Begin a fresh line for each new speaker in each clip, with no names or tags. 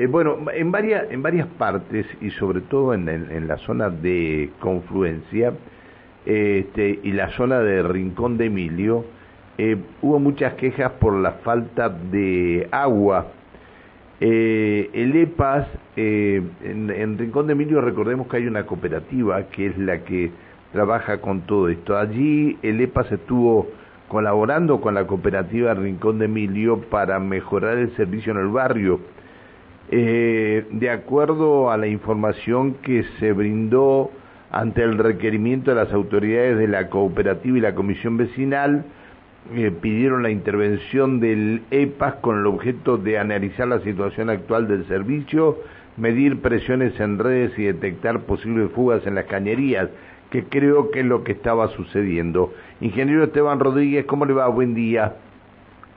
Eh, bueno, en varias, en varias partes y sobre todo en, la zona de confluencia este, y la zona de Rincón de Emilio, eh, hubo muchas quejas por la falta de agua. Eh, el EPAS, en, en Rincón de Emilio recordemos que hay una cooperativa que es la que trabaja con todo esto. Allí el EPAS estuvo colaborando con la cooperativa Rincón de Emilio para mejorar el servicio en el barrio. Eh, de acuerdo a la información que se brindó ante el requerimiento de las autoridades de la cooperativa y la comisión vecinal, eh, pidieron la intervención del EPAS con el objeto de analizar la situación actual del servicio, medir presiones en redes y detectar posibles fugas en las cañerías que creo que es lo que estaba sucediendo. Ingeniero Esteban Rodríguez, ¿cómo le va? Buen día.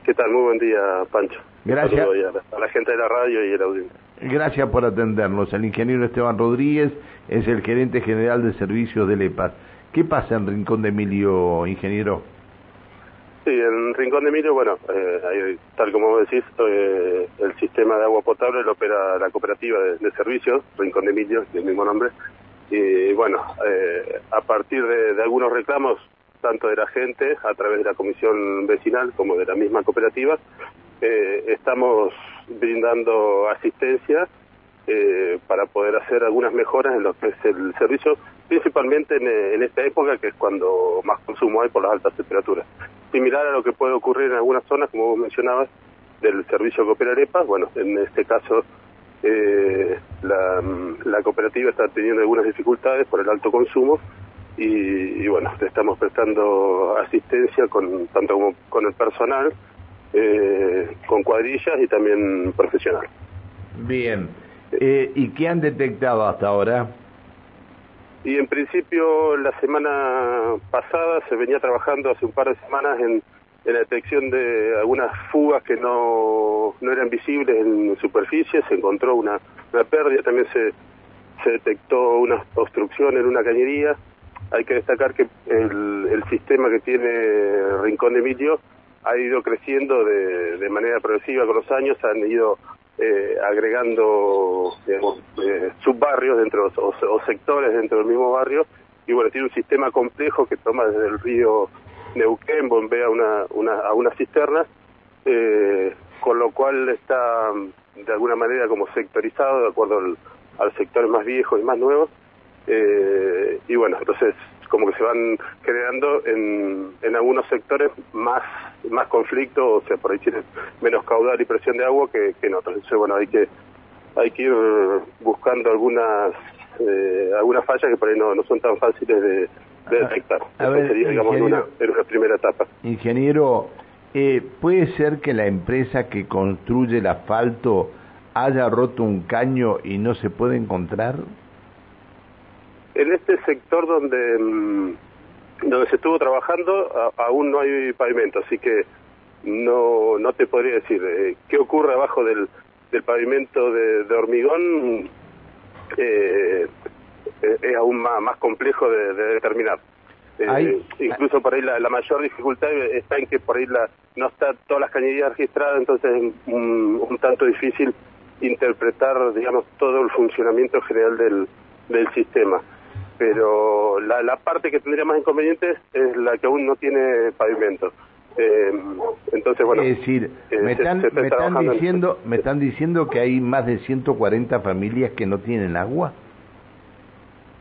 ¿Qué tal? Muy buen día, Pancho.
Gracias.
A la, gente de la radio y el audiencia.
Gracias por atendernos. El ingeniero Esteban Rodríguez es el gerente general de servicios del EPAS. ¿Qué pasa en Rincón de Emilio, ingeniero?
Sí, en Rincón de Emilio, bueno, eh, tal como decís, eh, el sistema de agua potable lo opera la cooperativa de, servicios, Rincón de Emilio, del mismo nombre, y bueno, eh, a partir de, algunos reclamos, tanto de la gente, a través de la comisión vecinal, como de la misma cooperativa, eh, estamos brindando asistencia eh, para poder hacer algunas mejoras en lo que es el servicio, principalmente en, esta época, que es cuando más consumo hay por las altas temperaturas. Similar a lo que puede ocurrir en algunas zonas, como vos mencionabas, del servicio que opera Arepa, bueno, en este caso eh, la, cooperativa está teniendo algunas dificultades por el alto consumo y, bueno, estamos prestando asistencia con tanto como con el personal, eh, con cuadrillas y también profesional.
Bien. Eh, ¿Y qué han detectado hasta ahora?
Y en principio la semana pasada se venía trabajando hace un par de semanas en en la detección de algunas fugas que no, no eran visibles en superficie, se encontró una, una pérdida, también se, se detectó una obstrucción en una cañería. Hay que destacar que el, el sistema que tiene Rincón de Emilio ha ido creciendo de, manera progresiva con los años, han ido eh, agregando eh, subbarrios dentro o, o sectores dentro del mismo barrio y bueno, tiene un sistema complejo que toma desde el río Neuquén bombea una, una, a una cisterna, eh, con lo cual está de alguna manera como sectorizado de acuerdo al, sector más viejo y más nuevo. Eh, y bueno, entonces como que se van creando en, en algunos sectores más más conflicto, o sea, por ahí tienen menos caudal y presión de agua que, que en otros. Entonces, bueno, hay que hay que ir buscando algunas eh, algunas fallas que por ahí no, no son tan fáciles de, detectar. A ver, sería, digamos, una, una, primera etapa.
Ingeniero, eh, ¿puede ser que la empresa que construye el asfalto haya roto un caño y no se puede encontrar?
En este sector donde mm, donde se estuvo trabajando aún no hay pavimento, así que no no te podría decir eh, qué ocurre abajo del, del pavimento de, de hormigón. Eh, eh, es aún más, más complejo de, determinar. Eh, incluso por ahí la, mayor dificultad está en que por ahí la, no está todas las cañerías registradas, entonces es un, tanto difícil interpretar, digamos, todo el funcionamiento general del, del sistema. Pero la, la parte que tendría más inconvenientes es la que aún no tiene pavimento. Eh, entonces, bueno.
Es decir, me están, me están diciendo, me están diciendo que hay más de 140 familias que no tienen agua.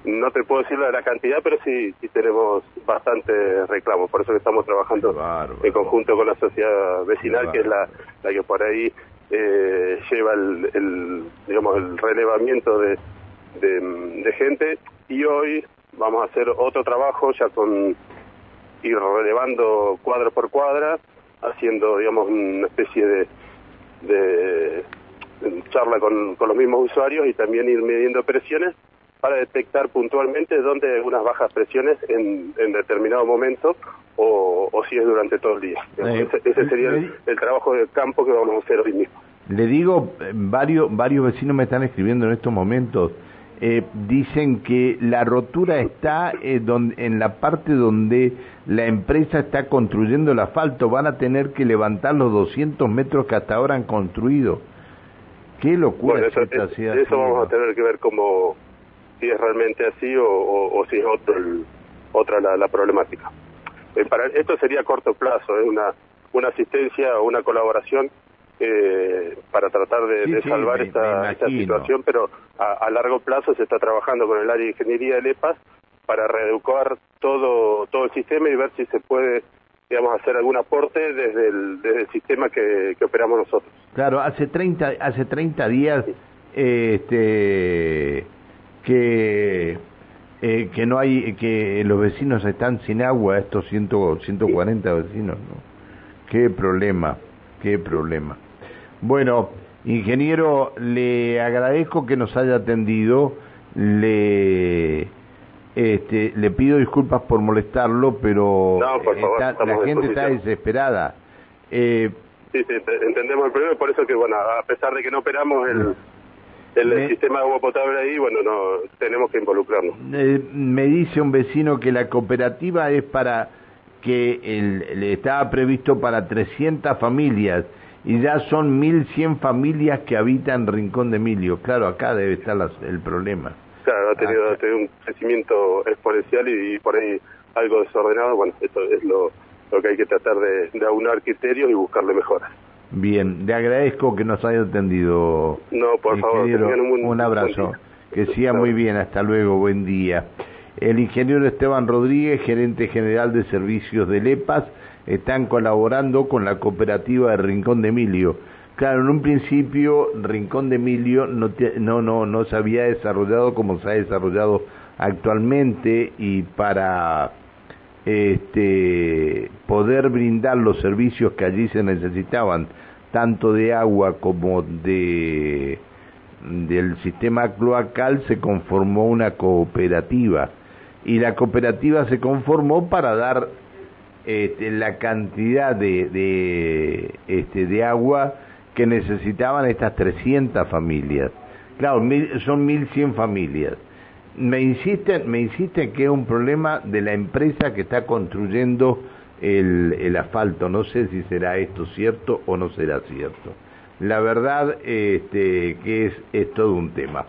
No te puedo decir la cantidad, pero sí, sí tenemos bastante reclamos. Por eso que estamos trabajando en conjunto con la sociedad vecinal, que es la, la que por ahí eh, lleva el, digamos, el relevamiento de, de, gente. Y hoy vamos a hacer otro trabajo ya con ir relevando cuadra por cuadra, haciendo, digamos, una especie de, de charla con, con los mismos usuarios y también ir midiendo presiones para detectar puntualmente dónde hay unas bajas presiones en, en determinado momento o, o, si es durante todo el día. Eh, ese, sería el, trabajo de campo que vamos a hacer hoy mismo.
Le digo, eh, varios, varios vecinos me están escribiendo en estos momentos. Eh, dicen que la rotura está eh, donde, en la parte donde la empresa está construyendo el asfalto. Van a tener que levantar los 200 metros que hasta ahora han construido Qué locura.
eso, eso vamos a tener que ver cómo, si es realmente así o, si es otro otra la, problemática. Eh, para, esto sería a corto plazo, es una, una asistencia o una colaboración eh, para tratar de, salvar esta, situación, pero a, largo plazo se está trabajando con el área de ingeniería de EPAS para reeducar todo, todo el sistema y ver si se puede digamos, hacer algún aporte desde el, desde el sistema que, que operamos nosotros.
Claro, hace 30, hace 30 días este, que, eh, que no hay, que los vecinos están sin agua, estos 100, 140 vecinos, ¿no? Qué problema, qué problema. Bueno, ingeniero, le agradezco que nos haya atendido, le este, le pido disculpas por molestarlo, pero la gente está desesperada.
Eh, sí, sí, entendemos el problema, por eso que, bueno, a pesar de que no operamos el, el, sistema de agua potable ahí, bueno, no tenemos que involucrarnos.
Eh, me dice un vecino que la cooperativa es para que el, estaba previsto para 300 familias y ya son 1.100 familias que habitan Rincón de Emilio. Claro, acá debe estar el problema.
Claro, ha tenido, ah, un crecimiento exponencial y, por ahí algo desordenado. Bueno, esto es lo, lo que hay que tratar de, de aunar criterios y buscarle mejoras.
Bien, le agradezco que nos haya atendido.
No, por favor,
un, un, abrazo. que siga muy bien, hasta luego, buen día. El ingeniero Esteban Rodríguez, gerente general de servicios de LEPAS, están colaborando con la cooperativa de Rincón de Emilio. Claro, en un principio Rincón de Emilio no, no, no, no se había desarrollado como se ha desarrollado actualmente y para este, poder brindar los servicios que allí se necesitaban, tanto de agua como de del sistema cloacal, se conformó una cooperativa. Y la cooperativa se conformó para dar este, la cantidad de, de, este, de agua que necesitaban estas 300 familias. Claro, son 1.100 familias. Me insisten, me insisten que es un problema de la empresa que está construyendo el, el asfalto. No sé si será esto cierto o no será cierto. La verdad este, que es, es todo un tema.